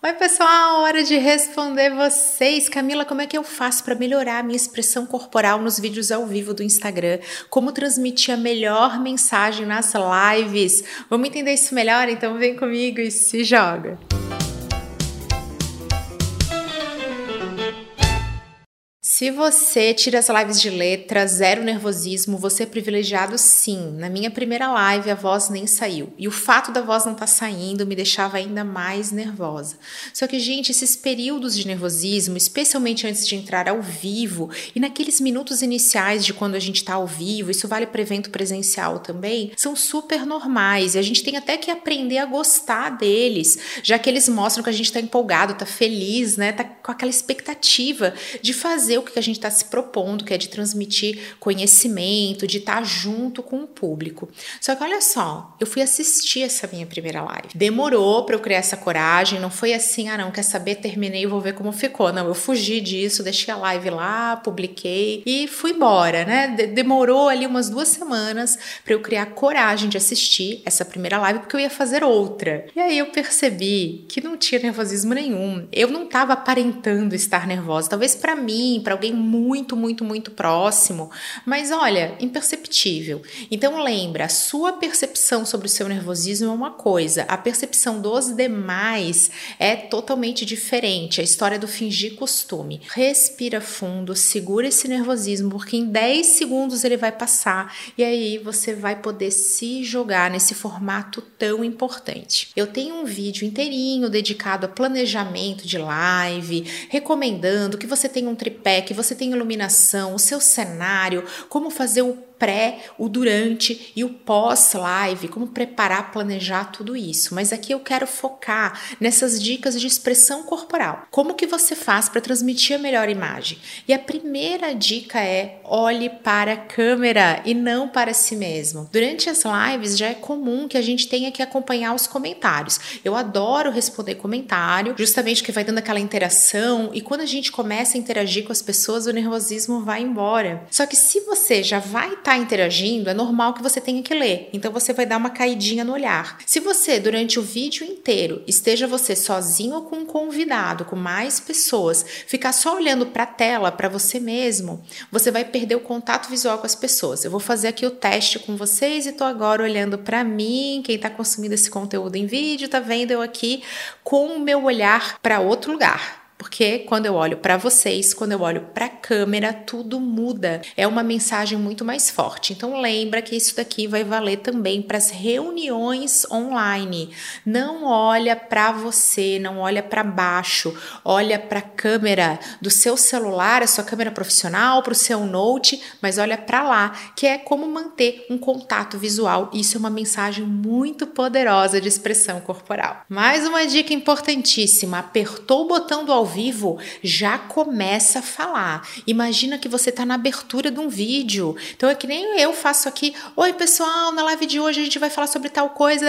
Oi, pessoal, hora de responder vocês. Camila, como é que eu faço para melhorar a minha expressão corporal nos vídeos ao vivo do Instagram? Como transmitir a melhor mensagem nas lives? Vamos entender isso melhor? Então vem comigo e se joga. Se você tira as lives de letra, zero nervosismo, você é privilegiado sim. Na minha primeira live a voz nem saiu. E o fato da voz não estar tá saindo me deixava ainda mais nervosa. Só que, gente, esses períodos de nervosismo, especialmente antes de entrar ao vivo e naqueles minutos iniciais de quando a gente está ao vivo, isso vale para evento presencial também, são super normais. E a gente tem até que aprender a gostar deles, já que eles mostram que a gente está empolgado, está feliz, né? Tá com aquela expectativa de fazer o que a gente está se propondo, que é de transmitir conhecimento, de estar tá junto com o público. Só que olha só, eu fui assistir essa minha primeira live. Demorou para eu criar essa coragem, não foi assim, ah não, quer saber, terminei, vou ver como ficou. Não, eu fugi disso, deixei a live lá, publiquei e fui embora, né? Demorou ali umas duas semanas para eu criar coragem de assistir essa primeira live, porque eu ia fazer outra. E aí eu percebi que não tinha nervosismo nenhum. Eu não estava aparentando estar nervosa. Talvez para mim, para alguém muito, muito, muito próximo, mas olha, imperceptível. Então lembra, a sua percepção sobre o seu nervosismo é uma coisa, a percepção dos demais é totalmente diferente. A história do fingir costume. Respira fundo, segura esse nervosismo, porque em 10 segundos ele vai passar e aí você vai poder se jogar nesse formato tão importante. Eu tenho um vídeo inteirinho dedicado a planejamento de live, recomendando que você tenha um tripé que você tem iluminação, o seu cenário, como fazer o pré, o durante e o pós-live, como preparar, planejar tudo isso. Mas aqui eu quero focar nessas dicas de expressão corporal. Como que você faz para transmitir a melhor imagem? E a primeira dica é olhe para a câmera e não para si mesmo. Durante as lives já é comum que a gente tenha que acompanhar os comentários. Eu adoro responder comentário, justamente que vai dando aquela interação e quando a gente começa a interagir com as pessoas, o nervosismo vai embora. Só que se você já vai estar está interagindo, é normal que você tenha que ler. Então você vai dar uma caidinha no olhar. Se você, durante o vídeo inteiro, esteja você sozinho ou com um convidado, com mais pessoas, ficar só olhando para a tela, para você mesmo, você vai perder o contato visual com as pessoas. Eu vou fazer aqui o teste com vocês e estou agora olhando para mim. Quem está consumindo esse conteúdo em vídeo, está vendo eu aqui com o meu olhar para outro lugar. Porque quando eu olho para vocês, quando eu olho para a câmera, tudo muda. É uma mensagem muito mais forte. Então lembra que isso daqui vai valer também para as reuniões online. Não olha para você, não olha para baixo, olha para a câmera do seu celular, a sua câmera profissional, para o seu note, mas olha para lá, que é como manter um contato visual. Isso é uma mensagem muito poderosa de expressão corporal. Mais uma dica importantíssima: apertou o botão do ao vivo, já começa a falar. Imagina que você está na abertura de um vídeo. Então é que nem eu faço aqui. Oi, pessoal, na live de hoje a gente vai falar sobre tal coisa.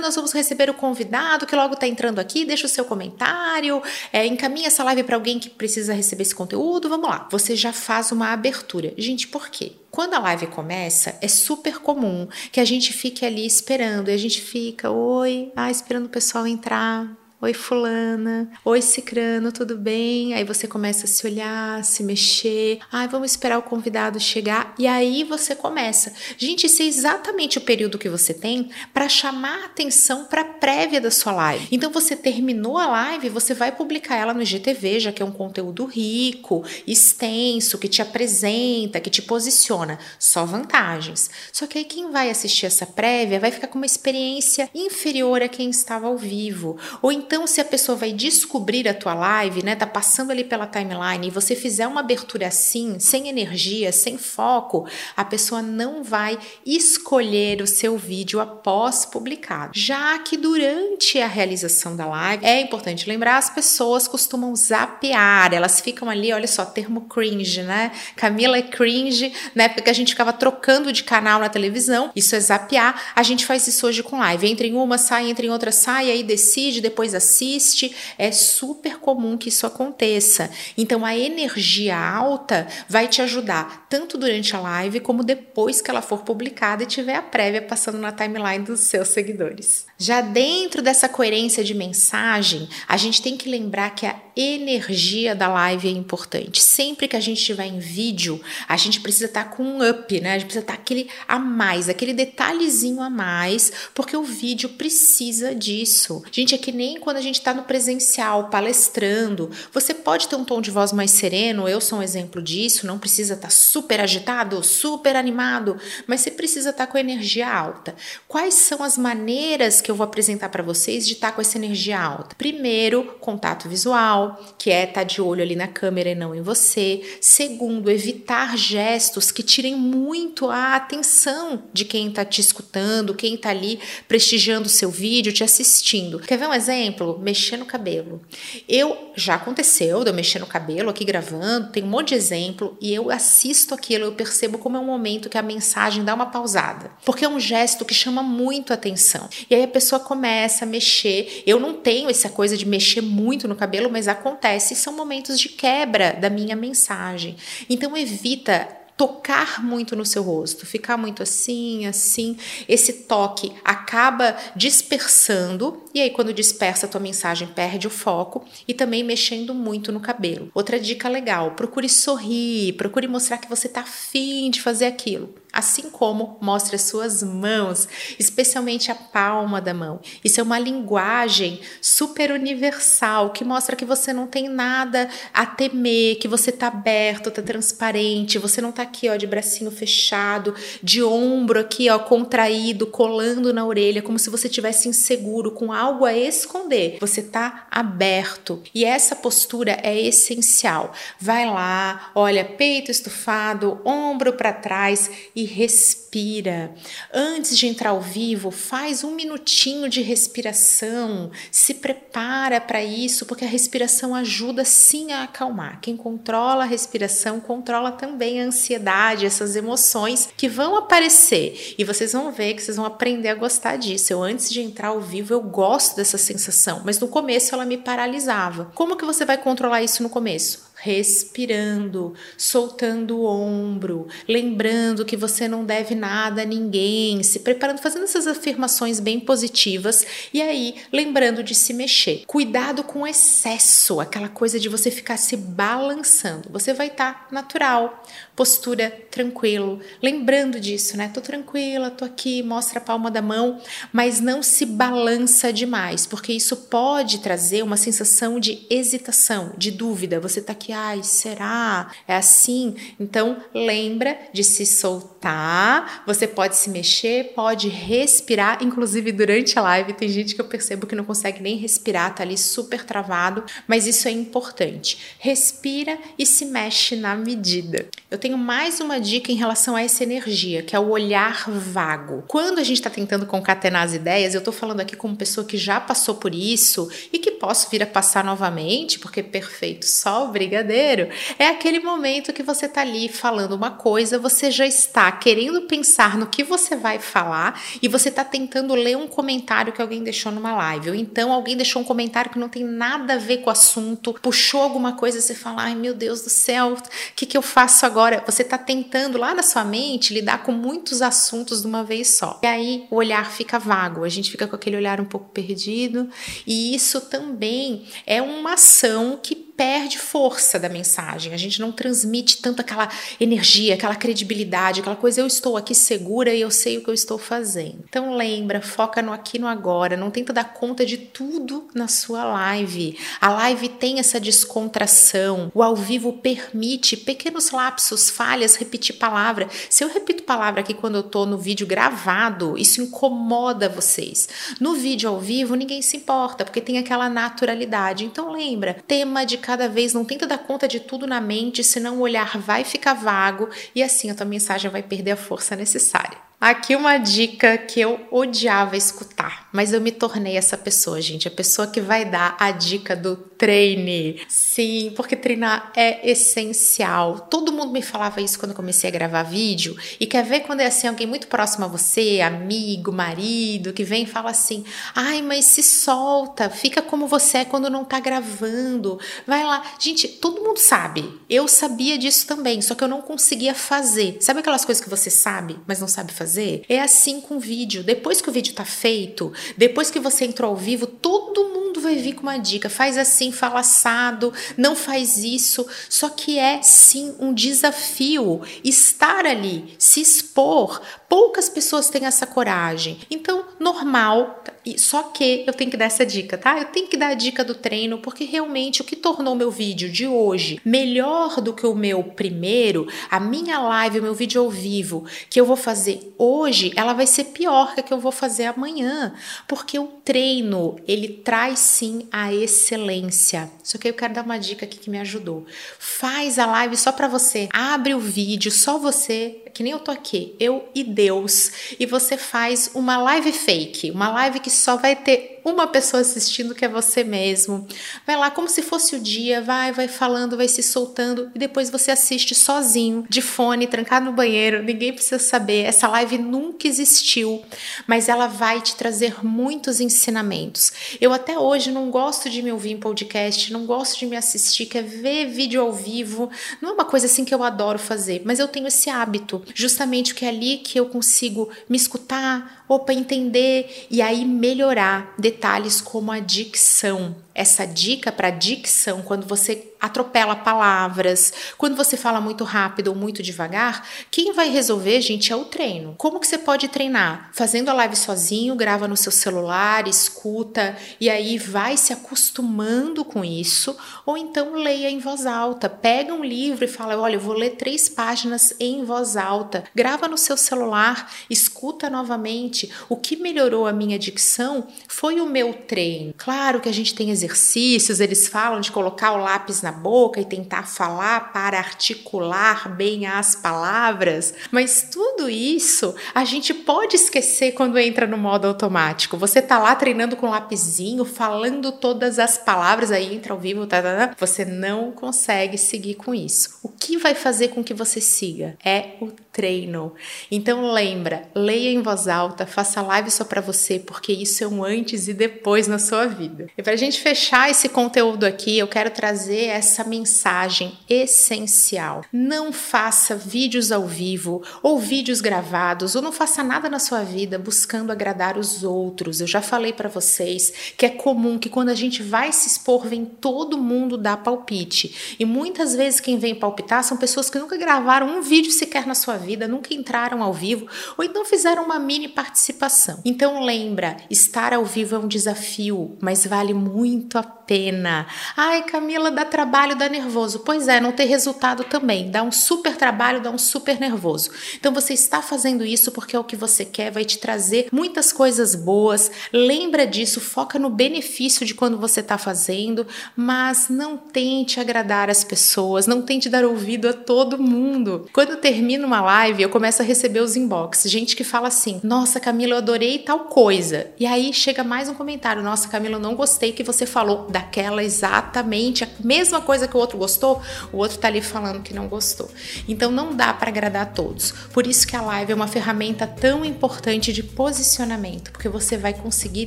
Nós vamos receber o convidado que logo está entrando aqui. Deixa o seu comentário, é, encaminha essa live para alguém que precisa receber esse conteúdo. Vamos lá. Você já faz uma abertura. Gente, por quê? Quando a live começa, é super comum que a gente fique ali esperando e a gente fica, oi, ah, esperando o pessoal entrar, Oi, Fulana. Oi, Cicrano, tudo bem? Aí você começa a se olhar, se mexer. Ai, vamos esperar o convidado chegar. E aí você começa. Gente, esse é exatamente o período que você tem para chamar a atenção para a prévia da sua live. Então você terminou a live, você vai publicar ela no GTV, já que é um conteúdo rico, extenso, que te apresenta, que te posiciona. Só vantagens. Só que aí quem vai assistir essa prévia vai ficar com uma experiência inferior a quem estava ao vivo. Ou então então, se a pessoa vai descobrir a tua live, né, tá passando ali pela timeline e você fizer uma abertura assim, sem energia, sem foco, a pessoa não vai escolher o seu vídeo após publicado. Já que durante a realização da live, é importante lembrar, as pessoas costumam zapear, elas ficam ali, olha só, termo cringe, né? Camila é cringe, na época que a gente ficava trocando de canal na televisão, isso é zapear. A gente faz isso hoje com live. Entra em uma, sai, entra em outra, sai, aí decide, depois assiste, é super comum que isso aconteça. Então a energia alta vai te ajudar tanto durante a live como depois que ela for publicada e tiver a prévia passando na timeline dos seus seguidores. Já dentro dessa coerência de mensagem, a gente tem que lembrar que a energia da live é importante. Sempre que a gente estiver em vídeo, a gente precisa estar com um up, né? A gente precisa estar aquele a mais, aquele detalhezinho a mais, porque o vídeo precisa disso. Gente, é que nem quando a gente está no presencial, palestrando. Você pode ter um tom de voz mais sereno, eu sou um exemplo disso, não precisa estar super agitado, super animado, mas você precisa estar com a energia alta. Quais são as maneiras que eu vou apresentar para vocês de estar com essa energia alta? Primeiro, contato visual, que é estar de olho ali na câmera e não em você. Segundo, evitar gestos que tirem muito a atenção de quem está te escutando, quem está ali prestigiando o seu vídeo, te assistindo. Quer ver um exemplo? Mexer no cabelo. Eu já aconteceu de eu mexer no cabelo aqui gravando, tem um monte de exemplo e eu assisto aquilo, eu percebo como é um momento que a mensagem dá uma pausada, porque é um gesto que chama muito atenção. E aí a pessoa começa a mexer. Eu não tenho essa coisa de mexer muito no cabelo, mas acontece, são momentos de quebra da minha mensagem. Então evita tocar muito no seu rosto, ficar muito assim, assim, esse toque acaba dispersando e aí quando dispersa a tua mensagem perde o foco e também mexendo muito no cabelo. Outra dica legal, procure sorrir, procure mostrar que você tá afim de fazer aquilo assim como mostre as suas mãos, especialmente a palma da mão. Isso é uma linguagem super universal que mostra que você não tem nada a temer, que você tá aberto, tá transparente, você não tá aqui, ó, de bracinho fechado, de ombro aqui, ó, contraído, colando na orelha, como se você tivesse inseguro com algo a esconder. Você tá aberto. E essa postura é essencial. Vai lá, olha, peito estufado, ombro para trás respira. Antes de entrar ao vivo, faz um minutinho de respiração, se prepara para isso, porque a respiração ajuda sim a acalmar. Quem controla a respiração controla também a ansiedade, essas emoções que vão aparecer e vocês vão ver que vocês vão aprender a gostar disso. Eu antes de entrar ao vivo eu gosto dessa sensação, mas no começo ela me paralisava. Como que você vai controlar isso no começo? Respirando, soltando o ombro, lembrando que você não deve nada a ninguém, se preparando, fazendo essas afirmações bem positivas e aí lembrando de se mexer. Cuidado com o excesso, aquela coisa de você ficar se balançando. Você vai estar tá natural, postura tranquilo, lembrando disso, né? Tô tranquila, tô aqui, mostra a palma da mão, mas não se balança demais, porque isso pode trazer uma sensação de hesitação, de dúvida. Você tá aqui ai, será? É assim? Então, lembra de se soltar. Você pode se mexer, pode respirar, inclusive durante a live tem gente que eu percebo que não consegue nem respirar, tá ali super travado, mas isso é importante. Respira e se mexe na medida. Eu tenho mais uma dica em relação a essa energia, que é o olhar vago. Quando a gente está tentando concatenar as ideias, eu estou falando aqui como pessoa que já passou por isso e que posso vir a passar novamente, porque perfeito, só obrigada brigadeiro, é aquele momento que você tá ali falando uma coisa, você já está querendo pensar no que você vai falar e você tá tentando ler um comentário que alguém deixou numa live, ou então alguém deixou um comentário que não tem nada a ver com o assunto, puxou alguma coisa, você fala, ai meu Deus do céu, o que, que eu faço agora? Você tá tentando lá na sua mente lidar com muitos assuntos de uma vez só. E aí o olhar fica vago, a gente fica com aquele olhar um pouco perdido, e isso também é uma ação que perde força da mensagem, a gente não transmite tanto aquela energia, aquela credibilidade, aquela coisa, eu estou aqui segura e eu sei o que eu estou fazendo. Então lembra, foca no aqui no agora, não tenta dar conta de tudo na sua live. A live tem essa descontração, o ao vivo permite pequenos lapsos, falhas, repetir palavra. Se eu repito palavra aqui quando eu tô no vídeo gravado, isso incomoda vocês. No vídeo ao vivo, ninguém se importa, porque tem aquela naturalidade. Então lembra, tema de cada vez, não tenta dar conta de tudo na mente, senão o olhar vai ficar vago e assim a tua mensagem vai perder a força necessária. Aqui uma dica que eu odiava escutar mas eu me tornei essa pessoa, gente, a pessoa que vai dar a dica do treine. Sim, porque treinar é essencial. Todo mundo me falava isso quando eu comecei a gravar vídeo. E quer ver quando é assim alguém muito próximo a você, amigo, marido, que vem e fala assim: "Ai, mas se solta, fica como você é quando não tá gravando. Vai lá". Gente, todo mundo sabe. Eu sabia disso também, só que eu não conseguia fazer. Sabe aquelas coisas que você sabe, mas não sabe fazer? É assim com o vídeo. Depois que o vídeo tá feito, depois que você entrou ao vivo, todo mundo vai vir com uma dica. Faz assim, fala assado, não faz isso. Só que é sim um desafio estar ali, se expor. Poucas pessoas têm essa coragem. Então, normal, só que eu tenho que dar essa dica, tá? Eu tenho que dar a dica do treino, porque realmente o que tornou meu vídeo de hoje melhor do que o meu primeiro, a minha live, o meu vídeo ao vivo que eu vou fazer hoje, ela vai ser pior que a que eu vou fazer amanhã, porque o treino, ele traz sim a excelência. Só que eu quero dar uma dica aqui que me ajudou. Faz a live só para você. Abre o vídeo, só você, que nem eu tô aqui, eu e Deus, e você faz uma live fake, uma live que só vai ter uma pessoa assistindo que é você mesmo. Vai lá como se fosse o dia, vai, vai falando, vai se soltando e depois você assiste sozinho, de fone, trancado no banheiro, ninguém precisa saber. Essa live nunca existiu, mas ela vai te trazer muitos ensinamentos. Eu até hoje não gosto de me ouvir em podcast, não gosto de me assistir, quer ver vídeo ao vivo. Não é uma coisa assim que eu adoro fazer, mas eu tenho esse hábito, justamente que é ali que eu consigo me escutar, opa, entender e aí melhorar detalhes como a dicção. Essa dica para dicção, quando você atropela palavras, quando você fala muito rápido ou muito devagar, quem vai resolver, gente, é o treino. Como que você pode treinar? Fazendo a live sozinho, grava no seu celular, escuta e aí vai se acostumando com isso, ou então leia em voz alta. Pega um livro e fala: "Olha, eu vou ler três páginas em voz alta". Grava no seu celular, escuta novamente. O que melhorou a minha dicção foi o meu treino. Claro que a gente tem exercícios, eles falam de colocar o lápis na na boca e tentar falar para articular bem as palavras, mas tudo isso a gente pode esquecer quando entra no modo automático. Você tá lá treinando com um lapisinho, falando todas as palavras, aí entra ao vivo, tá, tá, tá, você não consegue seguir com isso. O que vai fazer com que você siga é o treino. Então lembra, leia em voz alta, faça live só para você, porque isso é um antes e depois na sua vida. E para a gente fechar esse conteúdo aqui, eu quero trazer essa mensagem essencial. Não faça vídeos ao vivo ou vídeos gravados, ou não faça nada na sua vida buscando agradar os outros. Eu já falei para vocês que é comum que quando a gente vai se expor, vem todo mundo dar palpite. E muitas vezes quem vem palpitar são pessoas que nunca gravaram um vídeo sequer na sua vida nunca entraram ao vivo ou então fizeram uma mini participação. Então lembra, estar ao vivo é um desafio, mas vale muito a pena. Ai, Camila, dá trabalho, dá nervoso. Pois é, não ter resultado também. Dá um super trabalho, dá um super nervoso. Então você está fazendo isso porque é o que você quer, vai te trazer muitas coisas boas. Lembra disso, foca no benefício de quando você está fazendo, mas não tente agradar as pessoas, não tente dar ouvido a todo mundo. Quando termina uma live, eu começo a receber os inbox. Gente que fala assim: Nossa, Camila, eu adorei tal coisa. E aí chega mais um comentário: Nossa, Camila, eu não gostei que você falou daquela exatamente a mesma coisa que o outro gostou. O outro tá ali falando que não gostou. Então não dá para agradar a todos. Por isso que a live é uma ferramenta tão importante de posicionamento, porque você vai conseguir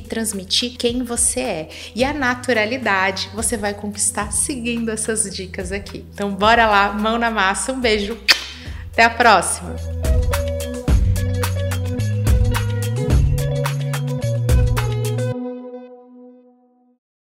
transmitir quem você é. E a naturalidade você vai conquistar seguindo essas dicas aqui. Então bora lá, mão na massa. Um beijo. Até a próxima!